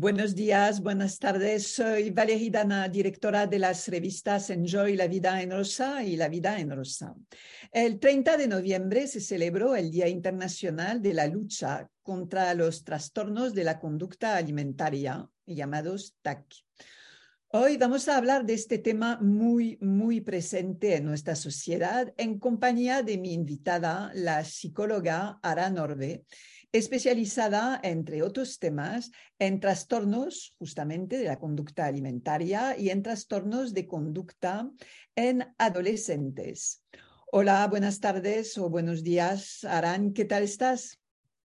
Buenos días, buenas tardes. Soy Valerie Dana, directora de las revistas Enjoy la vida en rosa y La vida en rosa. El 30 de noviembre se celebró el Día Internacional de la Lucha contra los Trastornos de la Conducta Alimentaria, llamados TAC. Hoy vamos a hablar de este tema muy, muy presente en nuestra sociedad en compañía de mi invitada, la psicóloga Ara Norbe, especializada, entre otros temas, en trastornos justamente de la conducta alimentaria y en trastornos de conducta en adolescentes. Hola, buenas tardes o buenos días, Aran, ¿qué tal estás?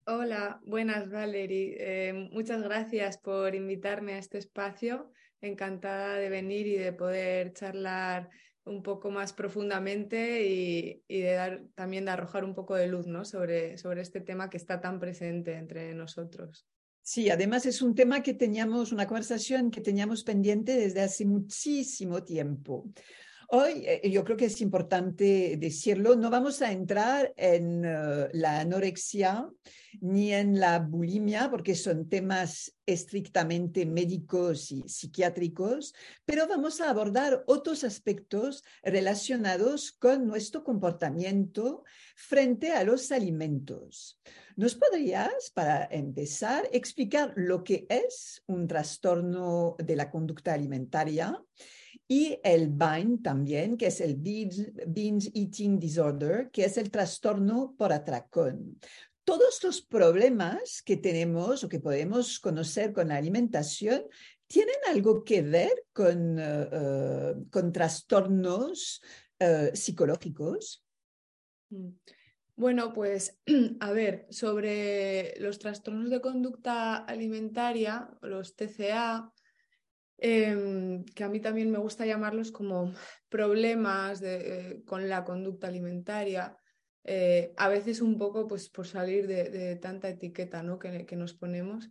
Hola, buenas, Valerie. Eh, muchas gracias por invitarme a este espacio. Encantada de venir y de poder charlar un poco más profundamente y, de dar, también de arrojar un poco de luz ¿no? sobre, sobre este tema que está tan presente entre nosotros. Sí, además es un tema que teníamos, una conversación que teníamos pendiente desde hace muchísimo tiempo. Hoy eh, yo creo que es importante decirlo, no vamos a entrar en eh, la anorexia ni en la bulimia, porque son temas estrictamente médicos y psiquiátricos, pero vamos a abordar otros aspectos relacionados con nuestro comportamiento frente a los alimentos. ¿Nos podrías, para empezar, explicar lo que es un trastorno de la conducta alimentaria? Y el BIND también, que es el binge, Eating Disorder, que es el trastorno por atracón. Todos los problemas que tenemos o que podemos conocer con la alimentación tienen algo que ver con, eh, eh, con trastornos eh, psicológicos. Mm. Bueno, pues a ver, sobre los trastornos de conducta alimentaria, los TCA, Em, que a mí también me gusta llamarlos como problemas eh, con la conducta alimentaria, eh, a veces un poco pues, por salir de, tanta etiqueta ¿no? que, nos ponemos,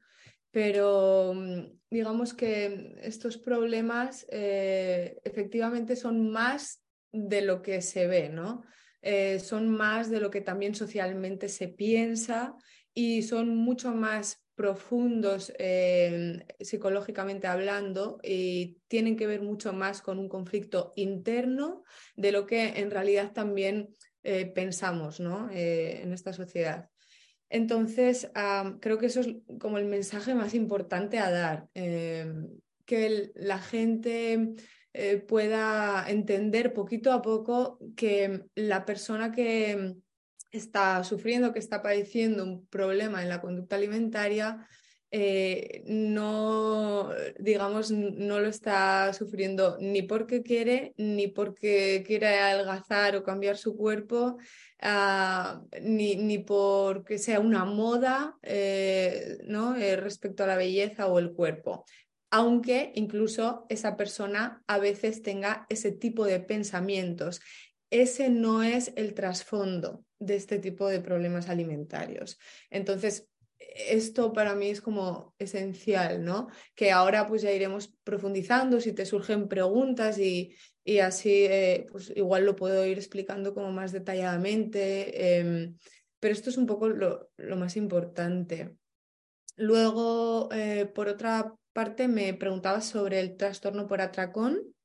pero mm, digamos que estos problemas eh, efectivamente son más de lo que se ve, ¿no? son más de lo que también socialmente se piensa y son mucho más profundos eh, psicológicamente hablando y tienen que ver mucho más con un conflicto interno de lo que en realidad también eh, pensamos ¿no? Eh, en esta sociedad. Entonces, creo que eso es como el mensaje más importante a dar, que la gente pueda entender poquito a poco que la persona que está sufriendo, que está padeciendo un problema en la conducta alimentaria, eh, no, digamos, no lo está sufriendo ni porque quiere, ni porque quiere adelgazar o cambiar su cuerpo, ah, ni, ni, porque sea una moda eh, ¿no? Eh, respecto a la belleza o el cuerpo. Aunque incluso esa persona a veces tenga ese tipo de pensamientos. Ese no es el trasfondo de este tipo de problemas alimentarios. Entonces, esto para mí es como esencial, ¿no? Que ahora pues ya iremos profundizando si te surgen preguntas y, así eh, pues igual lo puedo ir explicando como más detalladamente, em, pero esto es un poco lo, más importante. Luego, eh, por otra parte, me preguntabas sobre el trastorno por atracón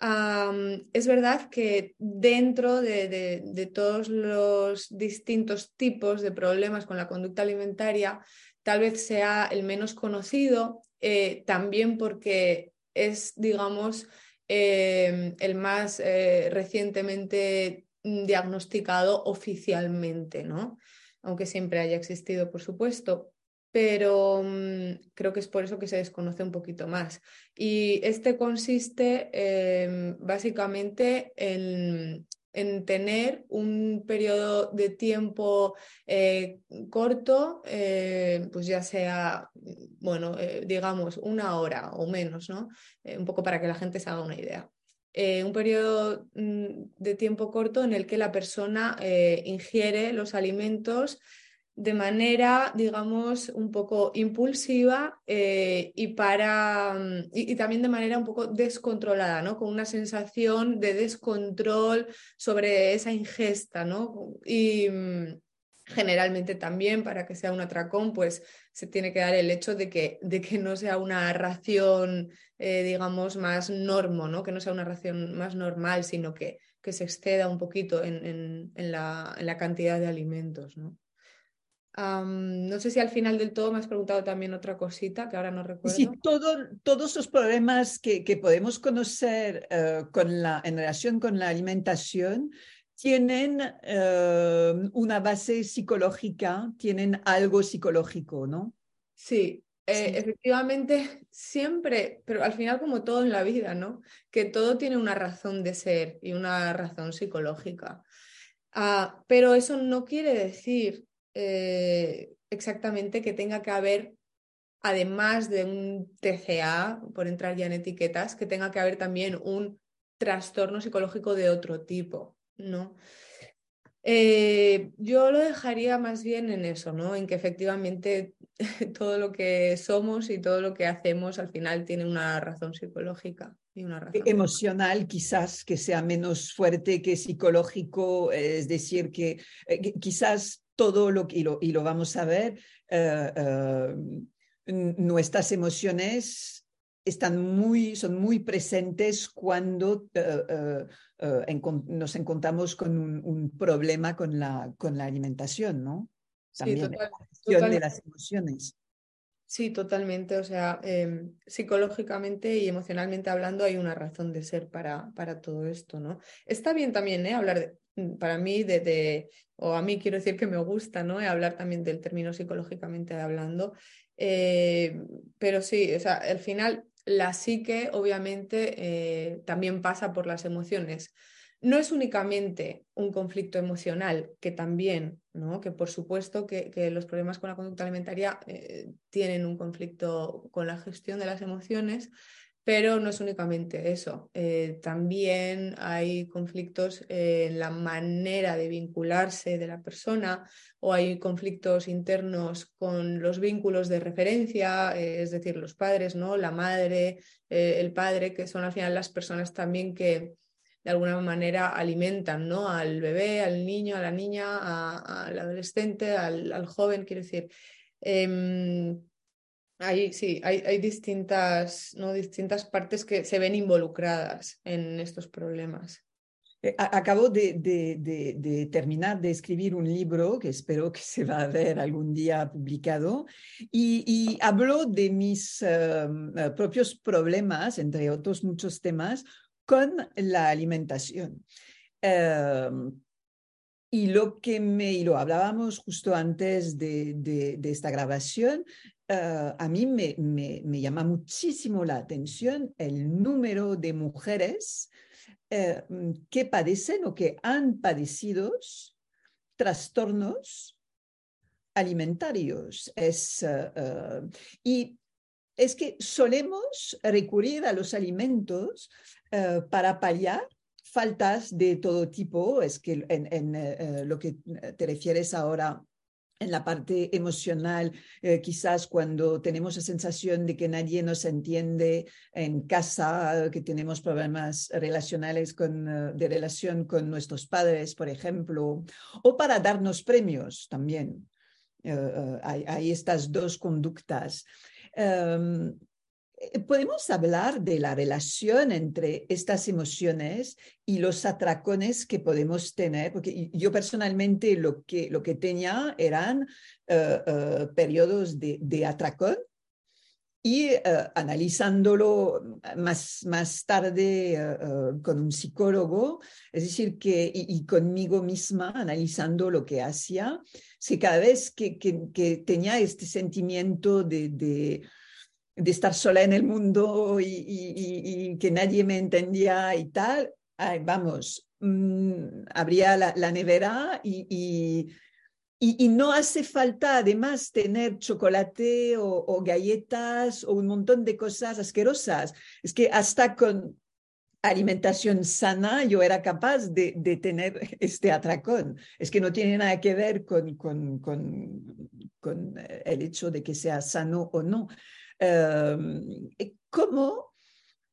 es verdad que dentro de, todos los distintos tipos de problemas con la conducta alimentaria, tal vez sea el menos conocido, eh, también porque es, digamos, em, el más eh, recientemente diagnosticado oficialmente, ¿no? Aunque siempre haya existido, por supuesto, pero mm, creo que es por eso que se desconoce un poquito más. Y este consiste básicamente en en tener un periodo de tiempo eh, corto, eh, pues ya sea, bueno, digamos, una hora o menos, ¿no? un poco para que la gente se haga una idea. un periodo mm, de tiempo corto en el que la persona ingiere los alimentos de manera, digamos, un poco impulsiva eh, y, para, mm, y, también de manera un poco descontrolada, ¿no? Con una sensación de descontrol sobre esa ingesta, ¿no? Y mm, generalmente también para que sea un atracón, pues se tiene que dar el hecho de que, de que no sea una ración, eh, digamos, más normo, ¿no? Que no sea una ración más normal, sino que, que se exceda un poquito en, en, la, en la cantidad de alimentos, ¿no? No sé si al final del todo me has preguntado también otra cosita que ahora no recuerdo. Sí, todo, todos los problemas que, que podemos conocer eh, con la, en relación con la alimentación tienen eh, una base psicológica, tienen algo psicológico, ¿no? Sí, eh, efectivamente, siempre, pero al final como todo en la vida, ¿no? Que todo tiene una razón de ser y una razón psicológica. Ah, pero eso no quiere decir eh, exactamente que tenga que haber, además de un TCA, por entrar ya en etiquetas, que tenga que haber también un trastorno psicológico de otro tipo, ¿no? Eh, yo lo dejaría más bien en eso, ¿no? En que efectivamente todo lo que somos y todo lo que hacemos al final tiene una razón psicológica y una razón emocional, quizás que sea menos fuerte que psicológico, es decir, que eh, quizás todo lo que, y lo, y lo vamos a ver, eh, eh, nuestras emociones están muy, son muy presentes cuando eh, nos encontramos con un, problema con la, con la alimentación, ¿no? También la gestión de las emociones. Sí, totalmente. O sea, em, psicológicamente y emocionalmente hablando hay una razón de ser para, para todo esto, ¿no? Está bien también ¿eh? hablar de, para mí, de, o a mí quiero decir que me gusta, ¿no? Hablar también del término psicológicamente hablando. Eh, pero sí, o sea, al final la psique obviamente eh, también pasa por las emociones. No es únicamente un conflicto emocional, que también, ¿no? que por supuesto que, que los problemas con la conducta alimentaria eh, tienen un conflicto con la gestión de las emociones, pero no es únicamente eso. Eh, también hay conflictos en la manera de vincularse de la persona o hay conflictos internos con los vínculos de referencia, eh, es decir, los padres, ¿no? la madre, eh, el padre, que son al final las personas también que de alguna manera alimentan ¿no? al bebé, al niño, a la niña, al adolescente, al, joven, quiero decir. Hay, sí, hay, hay, distintas, ¿no? distintas partes que se ven involucradas en estos problemas. Eh, acabo de, de, de, terminar de escribir un libro que espero que se va a ver algún día publicado y, y hablo de mis em, eh, propios problemas, entre otros muchos temas, con la alimentación. Em, y lo que me, y lo hablábamos justo antes de, de, esta grabación, eh, a mí me, me, llama muchísimo la atención el número de mujeres eh, que padecen o que han padecido trastornos alimentarios. Es, eh, y es que solemos recurrir a los alimentos para paliar faltas de todo tipo, es que en lo que te refieres ahora en la parte emocional, eh, quizás cuando tenemos la sensación de que nadie nos entiende en casa, que tenemos problemas relacionales con, eh, de relación con nuestros padres, por ejemplo, o para darnos premios también. Eh, hay, estas dos conductas. Em, eh, ¿Podemos hablar de la relación entre estas emociones y los atracones que podemos tener? Porque yo personalmente lo que, lo que tenía eran eh, eh, periodos de, de, atracón y analizándolo más, más tarde con un psicólogo, es decir, que, y, conmigo misma, analizando lo que hacía, que cada vez que, que, que tenía este sentimiento de, de de estar sola en el mundo y, que nadie me entendía y tal, vamos, mm, abría la, nevera y, y, no hace falta además tener chocolate o, galletas o un montón de cosas asquerosas. Es que hasta con alimentación sana yo era capaz de, de tener este atracón. Es que no tiene nada que ver con, con, con, con el hecho de que sea sano o no. Em, ¿Cómo?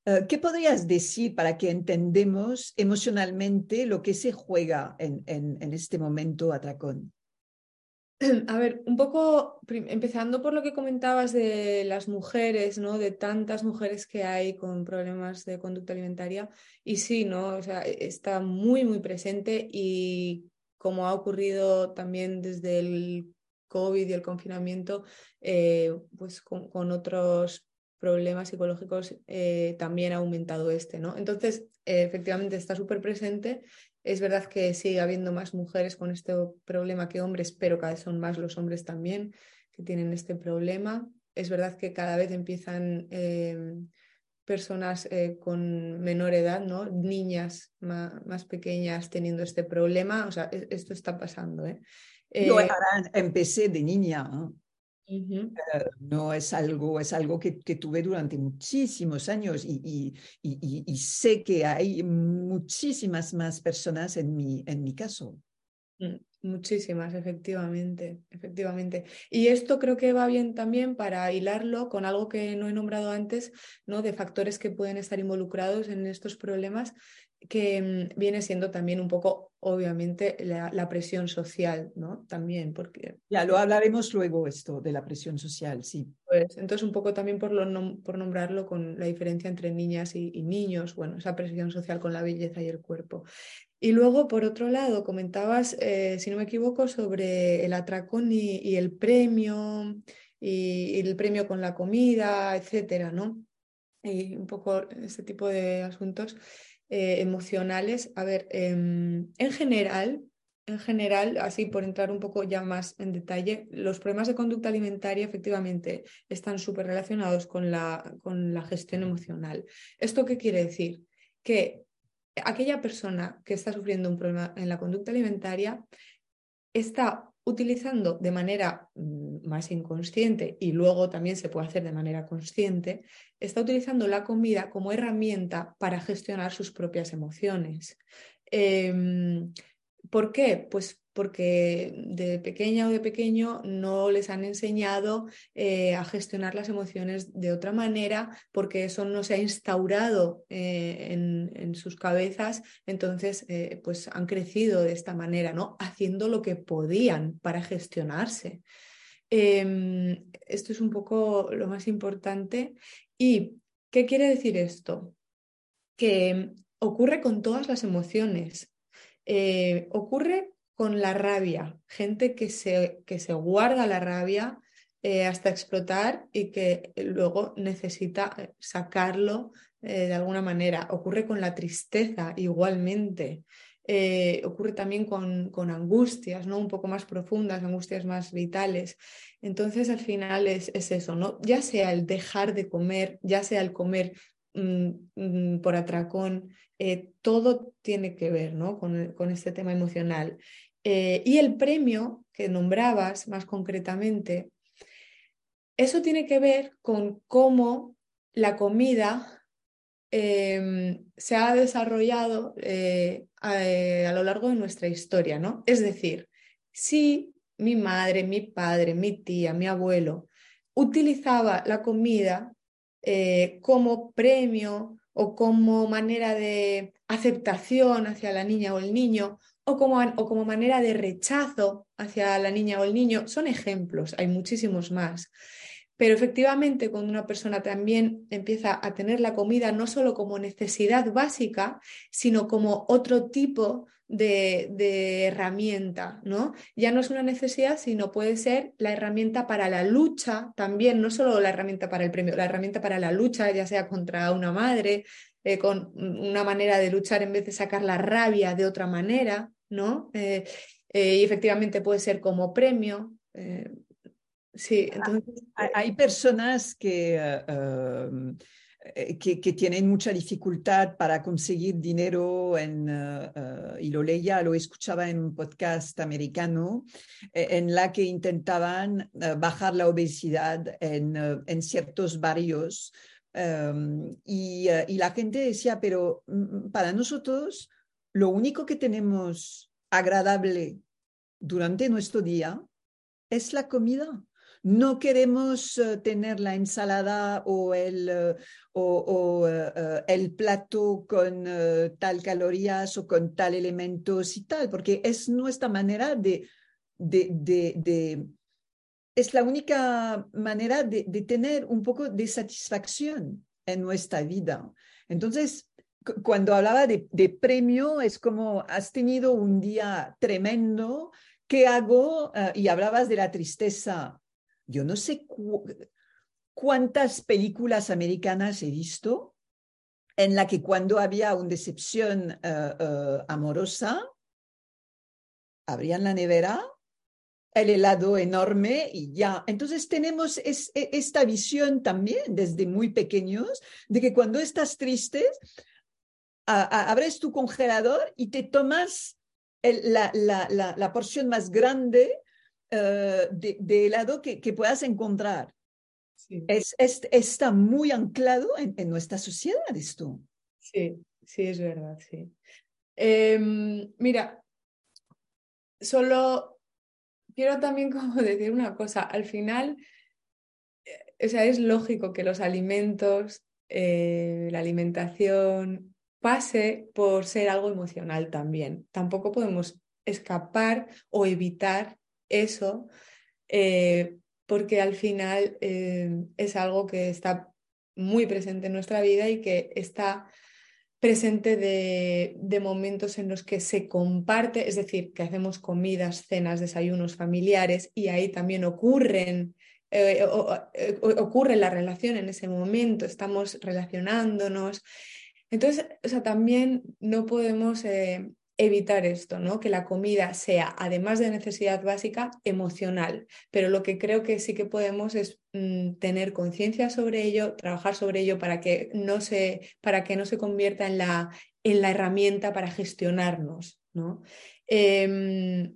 Eh, ¿Qué podrías decir para que entendemos emocionalmente lo que se juega en, en, este momento atracón? A ver, un poco empezando por lo que comentabas de las mujeres, ¿no? De tantas mujeres que hay con problemas de conducta alimentaria. Y sí, ¿no? O sea, e, está muy, muy presente y como ha ocurrido también desde el COVID y el confinamiento, eh, pues con, otros problemas psicológicos eh, también ha aumentado este, ¿no? Entonces, eh, efectivamente está súper presente. Es verdad que sigue habiendo más mujeres con este problema que hombres, pero cada vez son más los hombres también que tienen este problema. Es verdad que cada vez empiezan em, personas con menor edad, ¿no? Niñas más, pequeñas teniendo este problema. O sea, e-, esto está pasando. ¿eh? Yo empecé de niña. Eh, no es algo, es algo que, tuve durante muchísimos años y, y, sé que hay muchísimas más personas en mi, en mi caso. Mm, muchísimas, efectivamente, efectivamente. Y esto creo que va bien también para hilarlo con algo que no he nombrado antes, ¿no? De factores que pueden estar involucrados en estos problemas que mm, viene siendo también un poco, obviamente, la, presión social, ¿no? También, porque... Ya, lo hablaremos luego esto de la presión social, sí. Pues entonces un poco también por, lo por nombrarlo con la diferencia entre niñas y, niños, bueno, esa presión social con la belleza y el cuerpo. Y luego, por otro lado, comentabas, eh, si no me equivoco, sobre el atracón y, el premio, y, y, el premio con la comida, etcétera, ¿no? Y un poco este tipo de asuntos. Eh, emocionales. A ver, em, en general, en general, así por entrar un poco ya más en detalle, los problemas de conducta alimentaria efectivamente están súper relacionados con la, con la gestión emocional. ¿Esto qué quiere decir? Que aquella persona que está sufriendo un problema en la conducta alimentaria está utilizando de manera mm, más inconsciente y luego también se puede hacer de manera consciente, está utilizando la comida como herramienta para gestionar sus propias emociones. Em, ¿Por qué? Pues porque de pequeña o de pequeño no les han enseñado eh, a gestionar las emociones de otra manera, porque eso no se ha instaurado eh, en, sus cabezas, entonces eh, pues han crecido de esta manera, ¿no? Haciendo lo que podían para gestionarse. Em, esto es un poco lo más importante. ¿Y qué quiere decir esto? Que ocurre con todas las emociones. Ocurre con la rabia, gente que se, que se guarda la rabia eh, hasta explotar y que luego necesita eh, sacarlo eh, de alguna manera. Ocurre con la tristeza igualmente. ocurre también con, con, angustias, ¿no? Un poco más profundas, angustias más vitales. Entonces, al final es, es eso, ¿no? Ya sea el dejar de comer, ya sea el comer mm, mm, por atracón, todo tiene que ver ¿no? con, con, este tema emocional. Eh, y el premio que nombrabas más concretamente, eso tiene que ver con cómo la comida em, se ha desarrollado eh, a, lo largo de nuestra historia, ¿no? Es decir, si mi madre, mi padre, mi tía, mi abuelo utilizaba la comida eh, como premio o como manera de aceptación hacia la niña o el niño o como, o como manera de rechazo hacia la niña o el niño, son ejemplos, hay muchísimos más. Pero efectivamente, cuando una persona también empieza a tener la comida no solo como necesidad básica, sino como otro tipo de, de, herramienta, ¿no? Ya no es una necesidad, sino puede ser la herramienta para la lucha también, no solo la herramienta para el premio, la herramienta para la lucha, ya sea contra una madre, eh, con una manera de luchar en vez de sacar la rabia de otra manera, ¿no? Eh, eh, y efectivamente puede ser como premio. sí, entonces... Hay personas que eh, que, tienen mucha dificultad para conseguir dinero eh, eh, y lo leía, lo escuchaba en un podcast americano, en la que intentaban bajar la obesidad en, en ciertos barrios. Em, y, y, la gente decía, pero mm, para nosotros lo único que tenemos agradable durante nuestro día es la comida no queremos eh, tener la ensalada o el, eh, o, eh, el plato con tal calorías o con tal elementos y tal, porque es nuestra manera de, de, es la única manera de, tener un poco de satisfacción en nuestra vida. Entonces, cuando hablaba de, premio, es como has tenido un día tremendo, ¿qué hago? y hablabas de la tristeza yo no sé cuántas películas americanas he visto en la que cuando había una decepción eh, eh, amorosa, abrían la nevera, el helado enorme y ya. Entonces tenemos e, esta visión también desde muy pequeños de que cuando estás triste, abres tu congelador y te tomas la, porción más grande eh, de, helado que, puedas encontrar. Es, está muy anclado en, nuestra sociedad esto. Sí, sí, es verdad, sí. Em, mira, solo quiero también como decir una cosa, al final, eh, o sea, es lógico que los alimentos, eh, la alimentación, pase por ser algo emocional también. Tampoco podemos escapar o evitar eso, eh, porque al final eh, es algo que está muy presente en nuestra vida y que está presente de, momentos en los que se comparte, es decir, que hacemos comidas, cenas, desayunos familiares y ahí también ocurren, eh, ocurre la relación en ese momento, estamos relacionándonos. Entonces, o sea, también no podemos evitar esto, ¿no? Que la comida sea, además de necesidad básica, emocional. Pero lo que creo que sí que podemos es mm, tener conciencia sobre ello, trabajar sobre ello para que no se, para que no se convierta en la, en la herramienta para gestionarnos, ¿no? Em,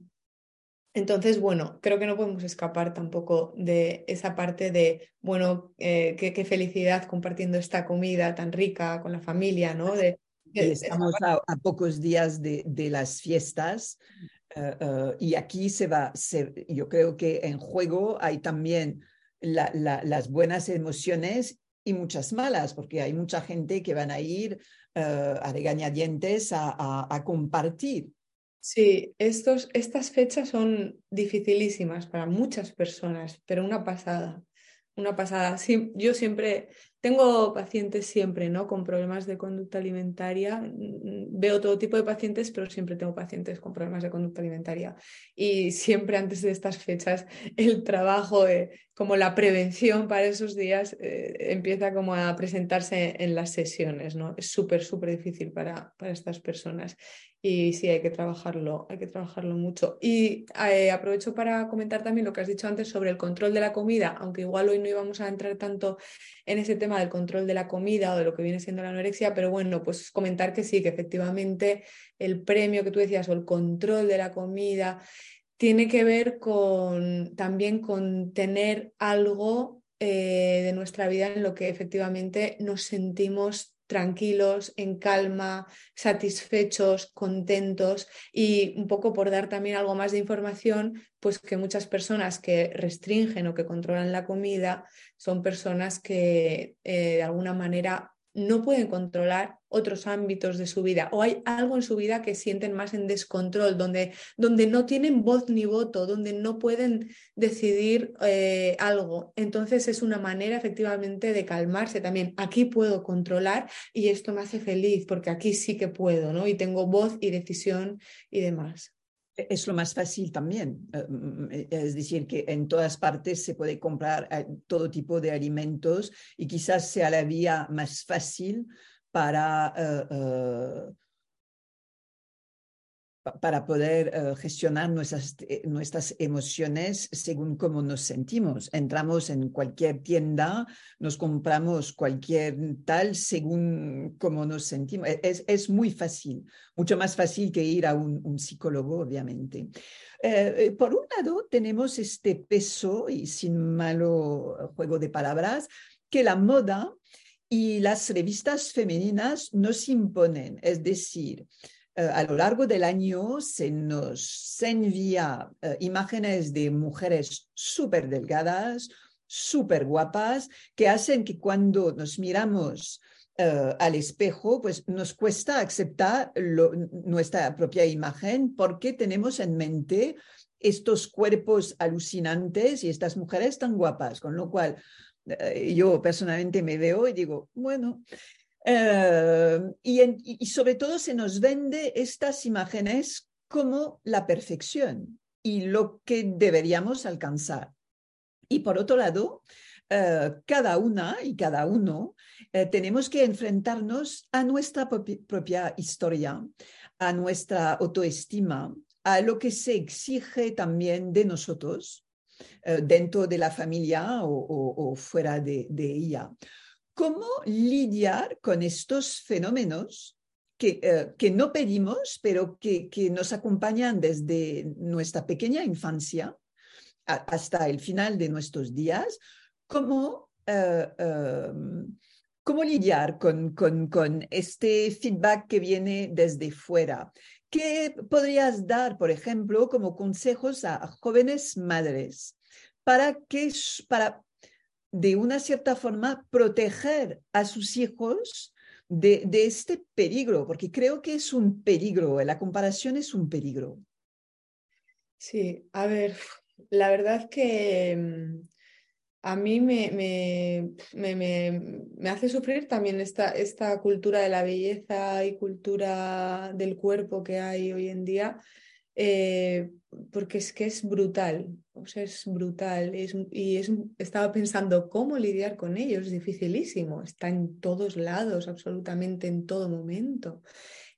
entonces, bueno, creo que no podemos escapar tampoco de esa parte de, bueno, eh, qué, felicidad compartiendo esta comida tan rica con la familia, ¿no? De, Estamos a, pocos días de, las fiestas eh, eh, y aquí se va, yo creo que en juego hay también las buenas emociones y muchas malas, porque hay mucha gente que van a ir eh, a regañadientes a, a, compartir. Sí, estos, estas fechas son dificilísimas para muchas personas, pero una pasada, una pasada. Sí, yo siempre tengo pacientes siempre, ¿no? Con problemas de conducta alimentaria. Mm, veo todo tipo de pacientes, pero siempre tengo pacientes con problemas de conducta alimentaria. Y siempre antes de estas fechas, el trabajo de, como la prevención para esos días eh, empieza como a presentarse en las sesiones, ¿no? Es súper, súper difícil para, para estas personas. Y sí, hay que trabajarlo, hay que trabajarlo mucho. Y eh, aprovecho para comentar también lo que has dicho antes sobre el control de la comida, aunque igual hoy no íbamos a entrar tanto en ese tema del control de la comida o de lo que viene siendo la anorexia, pero bueno, pues comentar que sí, que efectivamente el premio que tú decías o el control de la comida tiene que ver con también con tener algo eh, de nuestra vida en lo que efectivamente nos sentimos tranquilos, en calma, satisfechos, contentos. Y un poco por dar también algo más de información, pues que muchas personas que restringen o que controlan la comida son personas que eh, de alguna manera no pueden controlar otros ámbitos de su vida o hay algo en su vida que sienten más en descontrol, donde, donde no tienen voz ni voto, donde no pueden decidir eh, algo. Entonces es una manera efectivamente de calmarse también. Aquí puedo controlar y esto me hace feliz porque aquí sí que puedo, ¿no? Y tengo voz y decisión y demás. Es lo más fácil también. Eh, mm, eh, es decir, que en todas partes se puede comprar eh, todo tipo de alimentos y quizás sea la vía más fácil para, para poder eh, gestionar nuestras, eh, nuestras emociones según cómo nos sentimos. Entramos en cualquier tienda, nos compramos cualquier tal según cómo nos sentimos. E, es, es muy fácil, mucho más fácil que ir a un, psicólogo, obviamente. Eh, por un lado, tenemos este peso, y sin malo juego de palabras, que la moda y las revistas femeninas nos imponen. Es decir, a lo largo del año se nos envía eh, imágenes de mujeres súper delgadas, súper guapas, que hacen que cuando nos miramos eh, al espejo, pues nos cuesta aceptar nuestra propia imagen porque tenemos en mente estos cuerpos alucinantes y estas mujeres tan guapas, con lo cual yo personalmente me veo y digo, bueno, eh, y, sobre todo se nos vende estas imágenes como la perfección y lo que deberíamos alcanzar. Y por otro lado, eh, cada una y cada uno eh, tenemos que enfrentarnos a nuestra propia historia, a nuestra autoestima, a lo que se exige también de nosotros dentro de la familia o, fuera de ella cómo lidiar con estos fenómenos que, eh, que no pedimos, pero que, que, nos acompañan desde nuestra pequeña infancia hasta el final de nuestros días, cómo, eh, em, cómo lidiar con, con, con, este feedback que viene desde fuera. ¿Qué podrías dar, por ejemplo, como consejos a, jóvenes madres para, que, para de una cierta forma, proteger a sus hijos de, este peligro, porque creo que es un peligro, la comparación es un peligro. Sí, a ver, la verdad que mm, a mí me, me, me, me, hace sufrir también esta, esta cultura de la belleza y cultura del cuerpo que hay hoy en día, eh, porque es que es brutal, es brutal. y es, estaba pensando cómo lidiar con ellos, es dificilísimo, está en todos lados, absolutamente en todo momento.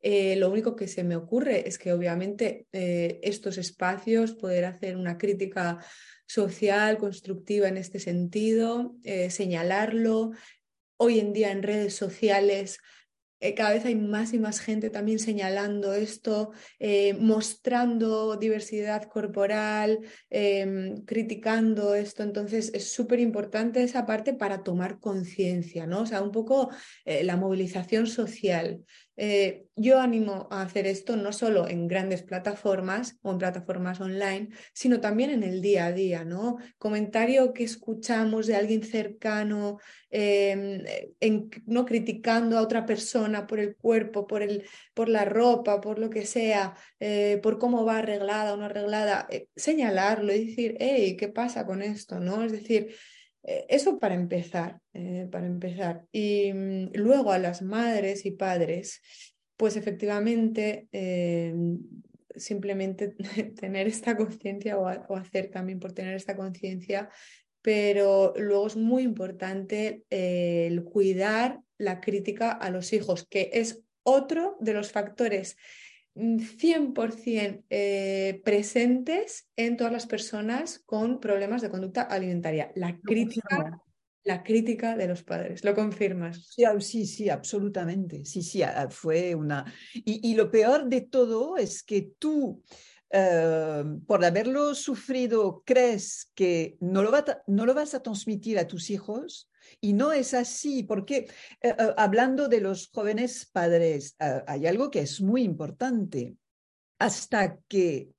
Eh, lo único que se me ocurre es que obviamente eh, estos espacios, poder hacer una crítica social, constructiva en este sentido, señalarlo. Hoy en día en redes sociales eh, cada vez hay más y más gente también señalando esto, eh, mostrando diversidad corporal, em, criticando esto. Entonces es súper importante esa parte para tomar conciencia, ¿no? O sea, un poco eh, la movilización social. Eh, yo animo a hacer esto no solo en grandes plataformas o en plataformas online, sino también en el día a día, ¿no? Comentario que escuchamos de alguien cercano, em, no criticando a otra persona por el cuerpo, por, el, por la ropa, por lo que sea, eh, por cómo va arreglada o no arreglada, eh, señalarlo y decir, hey, ¿qué pasa con esto? ¿no? Es decir, eso para empezar, eh, para empezar. Y mm, luego a las madres y padres, pues efectivamente eh, simplemente tener esta conciencia o, hacer también por tener esta conciencia, pero luego es muy importante el cuidar la crítica a los hijos, que es otro de los factores 100% eh, presentes en todas las personas con problemas de conducta alimentaria. La crítica, la crítica de los padres, ¿lo confirmas? Sí, sí, sí, absolutamente. Sí, sí, fue una... Y, lo peor de todo es que tú, eh, por haberlo sufrido, crees que no lo, no lo vas a transmitir a tus hijos y no es así, porque eh, eh, hablando de los jóvenes padres, eh, hay algo que es muy importante. Hasta que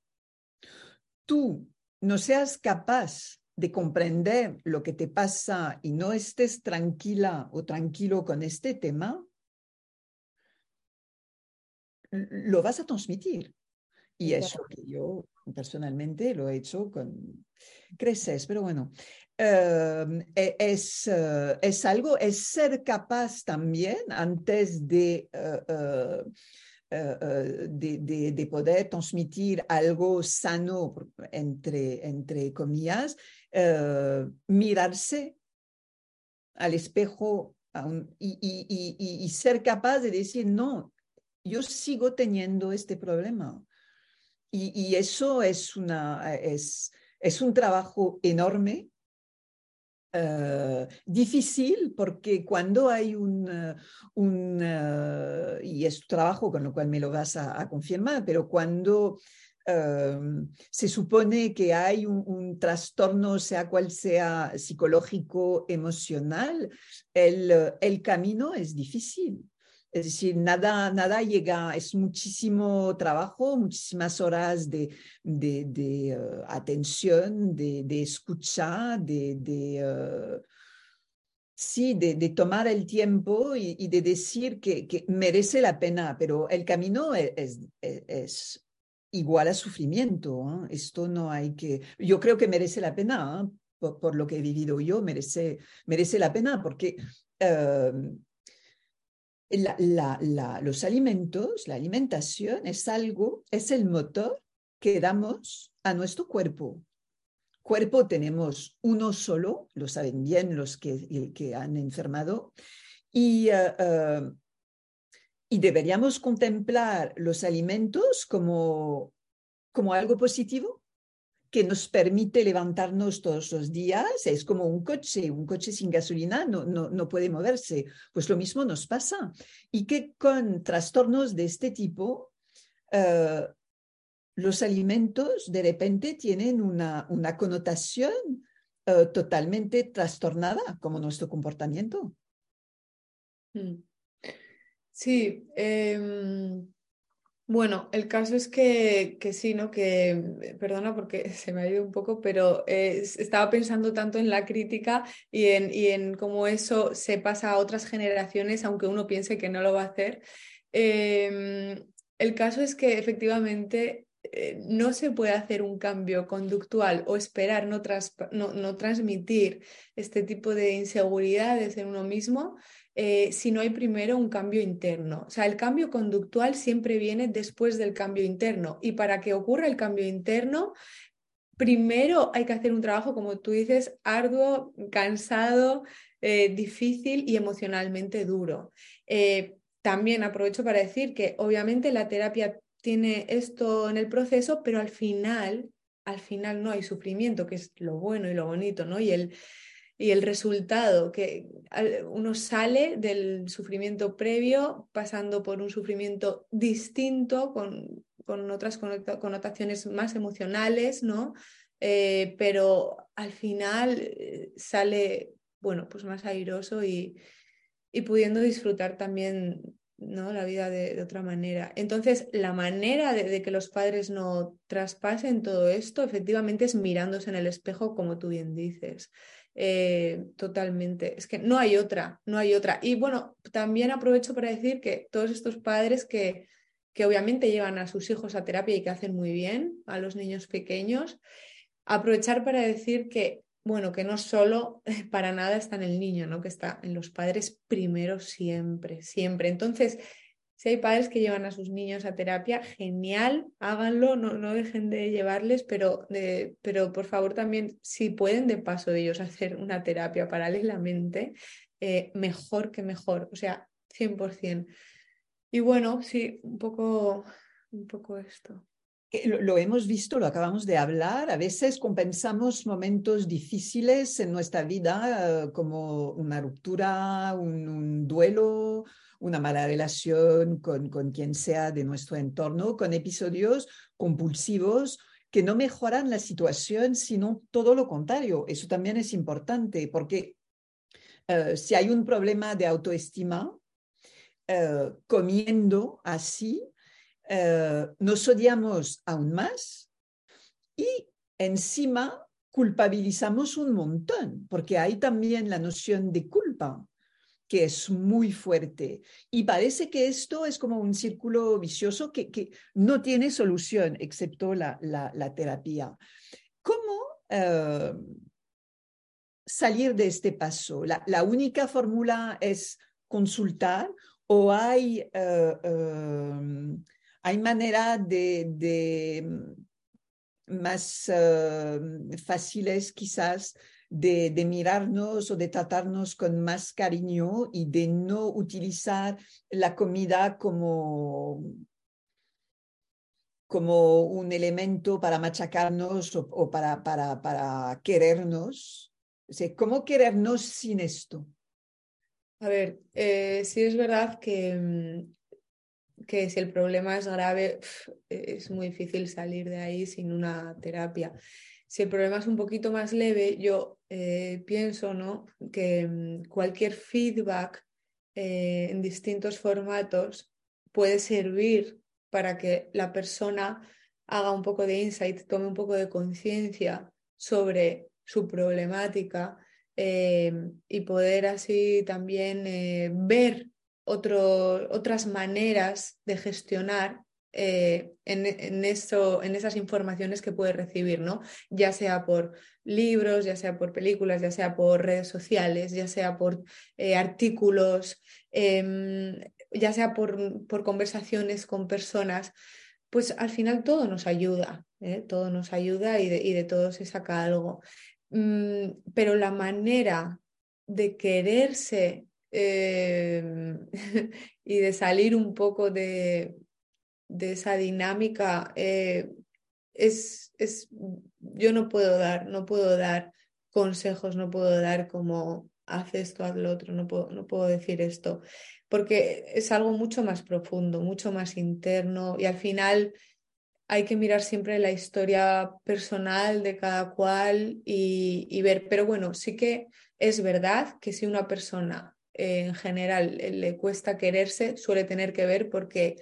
tú no seas capaz de comprender lo que te pasa y no estés tranquila o tranquilo con este tema, lo vas a transmitir. Y eso que yo personalmente lo he hecho con creces, pero bueno, Em, e, es, eh, es, algo, es ser capaz también antes de, eh, eh, de, de, poder transmitir algo sano, entre, entre comillas, mirarse al espejo y, y, y, y ser capaz de decir, no, yo sigo teniendo este problema. y, eso es, una, es, es un trabajo enorme Uh, difícil porque cuando hay un, un uh, y es tu trabajo con lo cual me lo vas a, confirmar, pero cuando uh, se supone que hay un, un, trastorno, sea cual sea psicológico, emocional, el, el camino es difícil. Es decir, nada, nada llega, es muchísimo trabajo, muchísimas horas de, de, de uh, atención, de, de, de, uh, sí, de, tomar el tiempo y, de decir que, merece la pena, pero el camino es, es, es igual a sufrimiento. ¿eh? Esto no hay que, yo creo que merece la pena, ¿eh? por, por, lo que he vivido yo, merece, merece la pena porque... Uh, la, los alimentos, la alimentación es algo, es el motor que damos a nuestro cuerpo. Cuerpo tenemos uno solo, lo saben bien los que, han enfermado, y, uh, uh, y deberíamos contemplar los alimentos como, como algo positivo que nos permite levantarnos todos los días. Es como un coche, un coche sin gasolina no, no, no puede moverse. Pues lo mismo nos pasa. Y que con trastornos de este tipo, uh, los alimentos de repente tienen una, una connotación uh, totalmente trastornada como nuestro comportamiento. Hmm. Sí, eh, bueno, el caso es que, que, sí, ¿no? Que, perdona porque se me ha ido un poco, pero eh, estaba pensando tanto en la crítica y en, y en cómo eso se pasa a otras generaciones, aunque uno piense que no lo va a hacer. Eh, el caso es que efectivamente eh, no se puede hacer un cambio conductual o esperar no, no, no transmitir este tipo de inseguridades en uno mismo eh, si no hay primero un cambio interno. O sea, el cambio conductual siempre viene después del cambio interno y para que ocurra el cambio interno, primero hay que hacer un trabajo, como tú dices, arduo, cansado, eh, difícil y emocionalmente duro. Eh, también aprovecho para decir que obviamente la terapia tiene esto en el proceso, pero al final, al final no hay sufrimiento, que es lo bueno y lo bonito, ¿no? Y el, y el resultado, que uno sale del sufrimiento previo pasando por un sufrimiento distinto, con, con otras connotaciones más emocionales, ¿no? Eh, pero al final eh, sale, bueno, pues más airoso y, y pudiendo disfrutar también ¿no? la vida de, otra manera. Entonces, la manera de, de, que los padres no traspasen todo esto, efectivamente, es mirándose en el espejo, como tú bien dices. Eh, totalmente. Es que no hay otra, no hay otra. Y bueno, también aprovecho para decir que todos estos padres que, que obviamente llevan a sus hijos a terapia y que hacen muy bien a los niños pequeños, aprovechar para decir que, bueno, que no solo para nada está en el niño, ¿no? Que está en los padres primero siempre, siempre. Entonces, si hay padres que llevan a sus niños a terapia, genial, háganlo, no, no dejen de llevarles, pero, de, pero por favor también, si pueden de paso de ellos hacer una terapia paralelamente, eh, mejor que mejor, o sea, 100%. Y bueno, sí, un poco, un poco esto. Lo, hemos visto, lo acabamos de hablar, a veces compensamos momentos difíciles en nuestra vida, uh, como una ruptura, un, duelo, una mala relación con, con quien sea de nuestro entorno, con episodios compulsivos que no mejoran la situación, sino todo lo contrario. Eso también es importante porque uh, si hay un problema de autoestima, uh, comiendo así, uh, nos odiamos aún más y encima culpabilizamos un montón, porque hay también la noción de culpa que es muy fuerte. Y parece que esto es como un círculo vicioso que, que no tiene solución excepto la, la, terapia. ¿Cómo uh, salir de este paso? La, la, única fórmula es consultar o hay, uh, hay manera de, de más fáciles quizás de, de, mirarnos o de tratarnos con más cariño y de no utilizar la comida como como un elemento para machacarnos o, para, para, para querernos. ¿Cómo querernos sin esto? A ver, eh, sí es verdad que, mm, que si el problema es grave, es muy difícil salir de ahí sin una terapia. Si el problema es un poquito más leve, yo eh, pienso ¿no? que mm, cualquier feedback eh, en distintos formatos puede servir para que la persona haga un poco de insight, tome un poco de conciencia sobre su problemática eh, y poder así también eh, otras maneras de gestionar eh, en, en, eso, en esas informaciones que puede recibir, ¿no? Ya sea por libros, ya sea por películas, ya sea por redes sociales, ya sea por artículos, em, ya sea por, por conversaciones con personas, pues al final todo nos ayuda, ¿eh? todo nos ayuda y de, y de, todo se saca algo. Mm, pero la manera de quererse eh, y de salir un poco de, de esa dinámica eh, es, es, yo no puedo dar, no puedo dar consejos, no puedo dar como haz esto, haz lo otro, no puedo, no puedo decir esto porque es algo mucho más profundo, mucho más interno y al final hay que mirar siempre la historia personal de cada cual y, ver, pero bueno, sí que es verdad que si una persona en general le cuesta quererse, suele tener que ver porque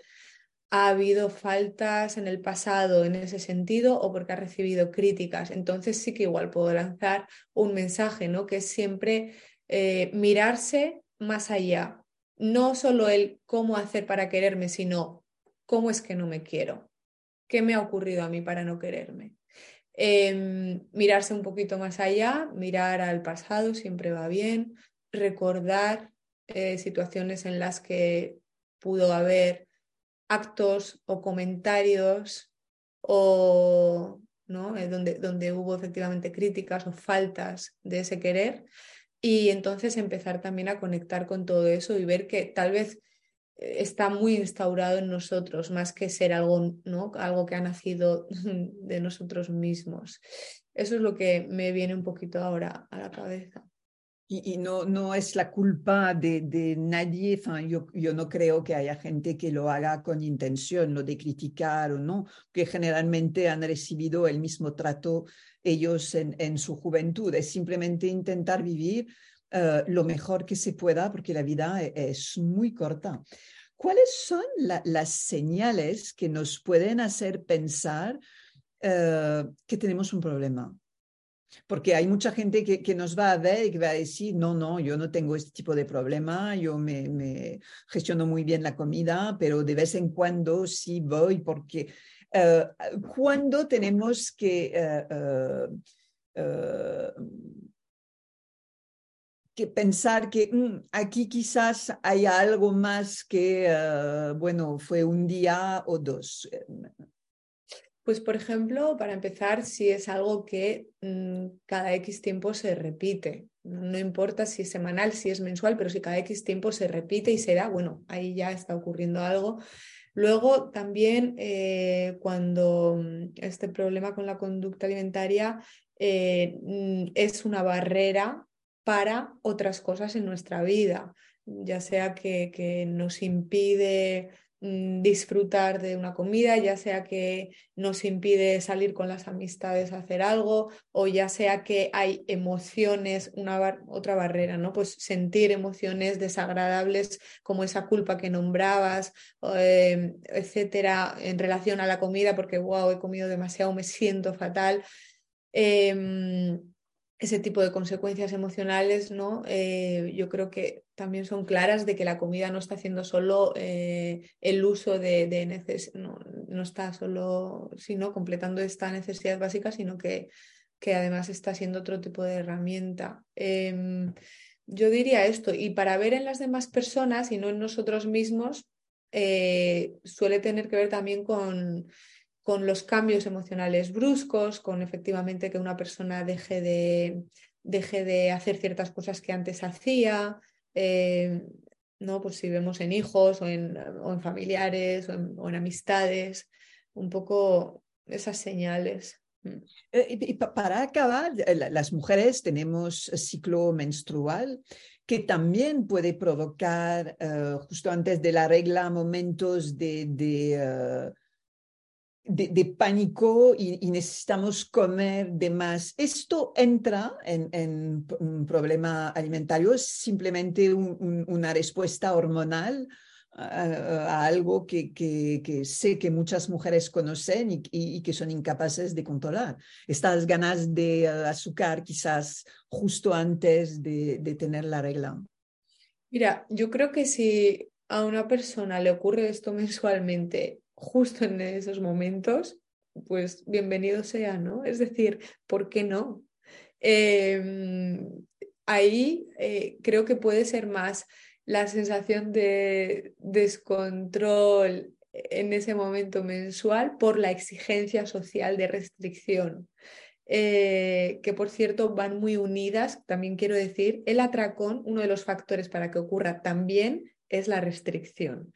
ha habido faltas en el pasado en ese sentido o porque ha recibido críticas. Entonces sí que igual puedo lanzar un mensaje, ¿no? Que es siempre eh, mirarse más allá, no solo el cómo hacer para quererme, sino cómo es que no me quiero, qué me ha ocurrido a mí para no quererme. Em, mirarse un poquito más allá, mirar al pasado siempre va bien, recordar eh, situaciones en las que pudo haber actos o comentarios o ¿no? Eh, donde, donde hubo efectivamente críticas o faltas de ese querer y entonces empezar también a conectar con todo eso y ver que tal vez eh, está muy instaurado en nosotros, más que ser algo, ¿no? algo que ha nacido de nosotros mismos. Eso es lo que me viene un poquito ahora a la cabeza. Y, no, no es la culpa de, de nadie, yo, yo no creo que haya gente que lo haga con intención, lo de criticar o no, que generalmente han recibido el mismo trato ellos en, en su juventud, es simplemente intentar vivir uh, lo mejor que se pueda porque la vida e, es muy corta. ¿Cuáles son la, las señales que nos pueden hacer pensar uh, que tenemos un problema? Porque hay mucha gente que, nos va a ver y que va a decir, no, no, yo no tengo este tipo de problema, yo me, gestiono muy bien la comida, pero de vez en cuando sí voy porque uh, cuando tenemos que, uh, uh, que pensar que mm, aquí quizás hay algo más que, bueno, fue un día o dos. Pues, por ejemplo, para empezar, si es algo que mmm, cada X tiempo se repite, no importa si es semanal, si es mensual, pero si cada X tiempo se repite y se da, bueno, ahí ya está ocurriendo algo. Luego, también eh, cuando mm, este problema con la conducta alimentaria eh, mm, es una barrera para otras cosas en nuestra vida, ya sea que, nos impide Mm, disfrutar de una comida, ya sea que nos impide salir con las amistades a hacer algo, o ya sea que hay emociones, una otra barrera, ¿no? Pues sentir emociones desagradables como esa culpa que nombrabas, em, etcétera, en relación a la comida, porque wow, he comido demasiado, me siento fatal. Em, ese tipo de consecuencias emocionales, ¿no? Eh, yo creo que también son claras de que la comida no está haciendo solo eh, el uso de, de no, no, está solo sino completando esta necesidad básica, sino que, que además está siendo otro tipo de herramienta. Em, yo diría esto, y para ver en las demás personas y no en nosotros mismos, eh, suele tener que ver también con con los cambios emocionales bruscos, con efectivamente que una persona deje de, deje de hacer ciertas cosas que antes hacía, eh, ¿no? Pues si vemos en hijos o en, o en familiares o en, amistades, un poco esas señales. Mm. Eh, y para acabar, las mujeres tenemos ciclo menstrual que también puede provocar justo antes de la regla momentos de de, pánico y, necesitamos comer de más. ¿Esto entra en, un problema alimentario? ¿Es simplemente una respuesta hormonal a, algo que, que, sé que muchas mujeres conocen y, que son incapaces de controlar? Estas ganas de eh, azúcar quizás justo antes de, de tener la regla. Mira, yo creo que si a una persona le ocurre esto mensualmente justo en esos momentos, pues bienvenido sea, ¿no? Es decir, ¿por qué no? Em, ahí eh, creo que puede ser más la sensación de descontrol en ese momento mensual por la exigencia social de restricción. Eh, que por cierto van muy unidas, también quiero decir, el atracón, uno de los factores para que ocurra también es la restricción.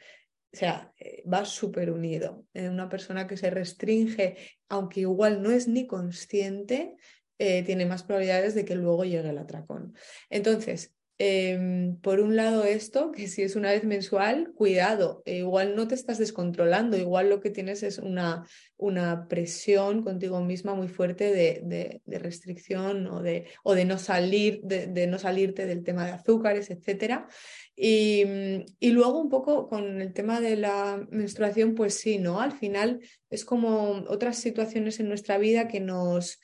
O sea, eh, va súper unido. Eh, una persona que se restringe, aunque igual no es ni consciente, eh, tiene más probabilidades de que luego llegue el atracón. Entonces, em, por un lado esto, que si es una vez mensual, cuidado, igual no te estás descontrolando, igual lo que tienes es una, una presión contigo misma muy fuerte de, de, restricción o de, o de no salir, de, no salirte del tema de azúcares, etcétera. Y, luego un poco con el tema de la menstruación, pues sí, ¿no? Al final es como otras situaciones en nuestra vida que nos,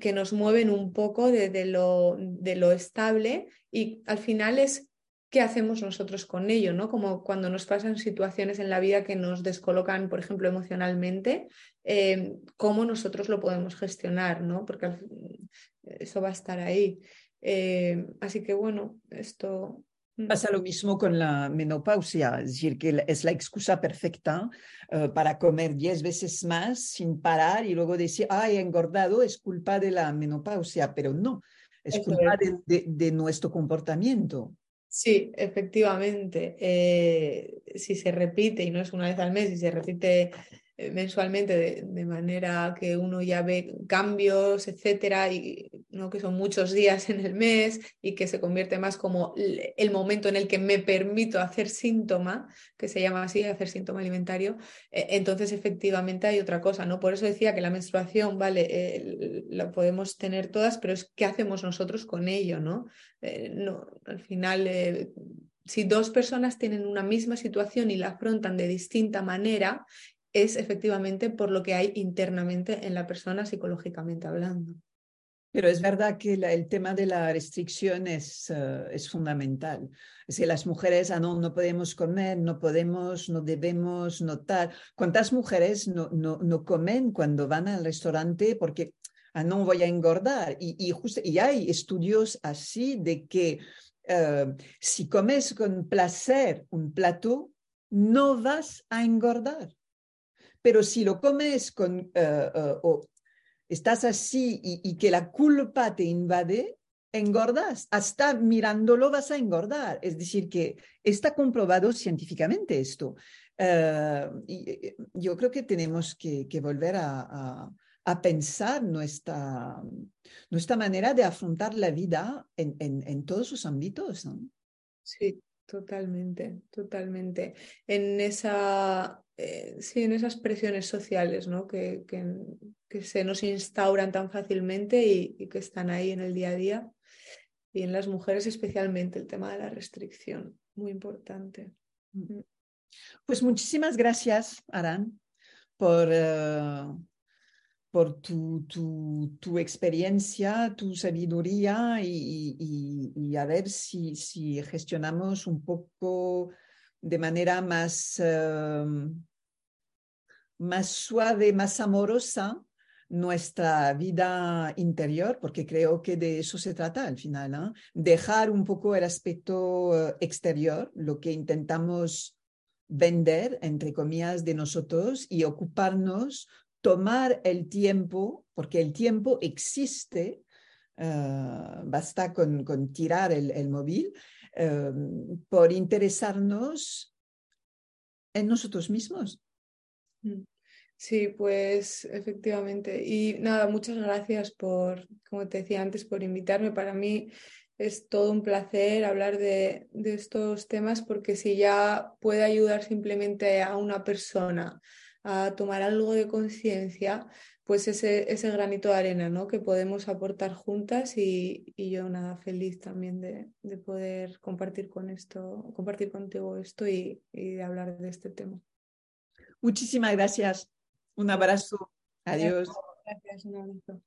que nos mueven un poco de, lo, lo estable y al final es qué hacemos nosotros con ello, ¿no? Como cuando nos pasan situaciones en la vida que nos descolocan, por ejemplo, emocionalmente, eh, cómo nosotros lo podemos gestionar, ¿no? Porque eso va a estar ahí. Eh, así que bueno, esto. Pasa lo mismo con la menopausia, es decir, que es la excusa perfecta eh, para comer diez veces más sin parar y luego decir, ay, he engordado, es culpa de la menopausia, pero no, es culpa de, nuestro comportamiento. Sí, efectivamente. Eh, si se repite, y no es una vez al mes, si se repite mensualmente de, manera que uno ya ve cambios, etcétera, y ¿no? que son muchos días en el mes y que se convierte más como el momento en el que me permito hacer síntoma, que se llama así, hacer síntoma alimentario, eh, entonces efectivamente hay otra cosa, ¿no? Por eso decía que la menstruación, vale, eh, la podemos tener todas, pero es qué hacemos nosotros con ello, ¿no? no al final si dos personas tienen una misma situación y la afrontan de distinta manera, es efectivamente por lo que hay internamente en la persona psicológicamente hablando. Pero es verdad que el tema de la restricción es, eh, es fundamental. Si las mujeres, ah, no, no podemos comer, no podemos, no debemos notar. ¿Cuántas mujeres no, no, no comen cuando van al restaurante porque ah, no voy a engordar? Y, y, y hay estudios así de que eh, si comes con placer un plato, no vas a engordar. Pero si lo comes con, eh, eh, o estás así y, que la culpa te invade, engordas. Hasta mirándolo vas a engordar. Es decir, que está comprobado científicamente esto. Eh, y, yo creo que tenemos que, volver a, pensar nuestra, nuestra manera de afrontar la vida en, en, todos sus ámbitos. Sí, totalmente, totalmente. En esa eh, sí, en esas presiones sociales ¿no? que, que, se nos instauran tan fácilmente y, que están ahí en el día a día. Y en las mujeres especialmente el tema de la restricción, muy importante. Mm. Mm. Pues muchísimas gracias, Aran, por, eh, por tu, tu, tu, experiencia, tu sabiduría y, y, a ver si, si, gestionamos un poco de manera más... Eh, más suave, más amorosa nuestra vida interior, porque creo que de eso se trata al final, ¿no? dejar un poco el aspecto eh, exterior, lo que intentamos vender, entre comillas, de nosotros y ocuparnos, tomar el tiempo, porque el tiempo existe, eh, basta con, con tirar el, móvil, eh, por interesarnos en nosotros mismos. Mm. Sí, pues efectivamente. Y nada, muchas gracias por, como te decía antes, por invitarme. Para mí es todo un placer hablar de, estos temas porque si ya puede ayudar simplemente a una persona a tomar algo de conciencia, pues ese, ese granito de arena ¿no? que podemos aportar juntas y, y yo nada, feliz también de, de, poder compartir con esto, compartir contigo esto y, y de hablar de este tema. Muchísimas gracias. Un abrazo. Adiós. Gracias, un abrazo.